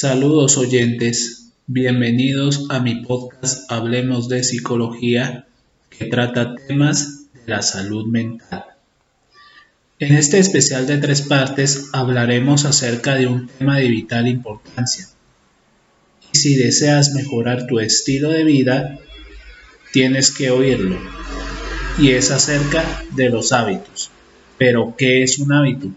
Saludos oyentes, bienvenidos a mi podcast Hablemos de Psicología que trata temas de la salud mental. En este especial de tres partes hablaremos acerca de un tema de vital importancia. Y si deseas mejorar tu estilo de vida, tienes que oírlo. Y es acerca de los hábitos. Pero, ¿qué es un hábito?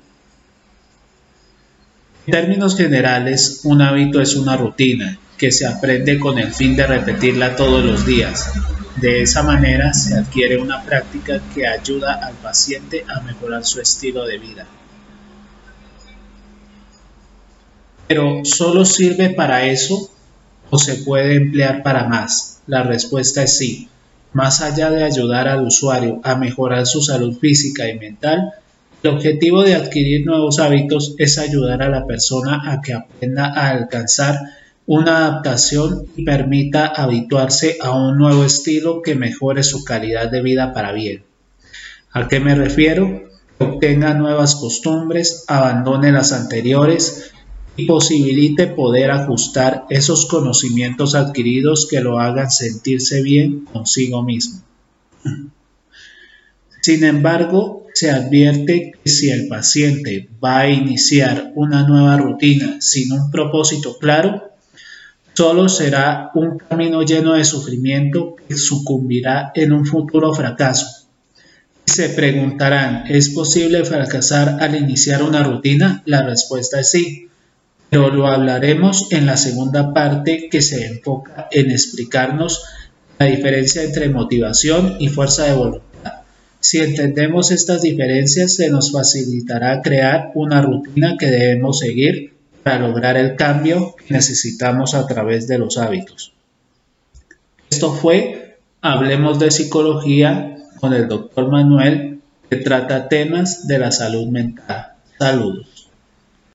En términos generales, un hábito es una rutina que se aprende con el fin de repetirla todos los días. De esa manera se adquiere una práctica que ayuda al paciente a mejorar su estilo de vida. Pero ¿solo sirve para eso o se puede emplear para más? La respuesta es sí. Más allá de ayudar al usuario a mejorar su salud física y mental, el objetivo de adquirir nuevos hábitos es ayudar a la persona a que aprenda a alcanzar una adaptación y permita habituarse a un nuevo estilo que mejore su calidad de vida para bien. ¿A qué me refiero? Obtenga nuevas costumbres, abandone las anteriores y posibilite poder ajustar esos conocimientos adquiridos que lo hagan sentirse bien consigo mismo. Sin embargo, se advierte que si el paciente va a iniciar una nueva rutina sin un propósito claro, solo será un camino lleno de sufrimiento que sucumbirá en un futuro fracaso. Se preguntarán, ¿es posible fracasar al iniciar una rutina? La respuesta es sí, pero lo hablaremos en la segunda parte que se enfoca en explicarnos la diferencia entre motivación y fuerza de voluntad. Si entendemos estas diferencias, se nos facilitará crear una rutina que debemos seguir para lograr el cambio que necesitamos a través de los hábitos. Esto fue Hablemos de Psicología con el doctor Manuel, que trata temas de la salud mental. Saludos.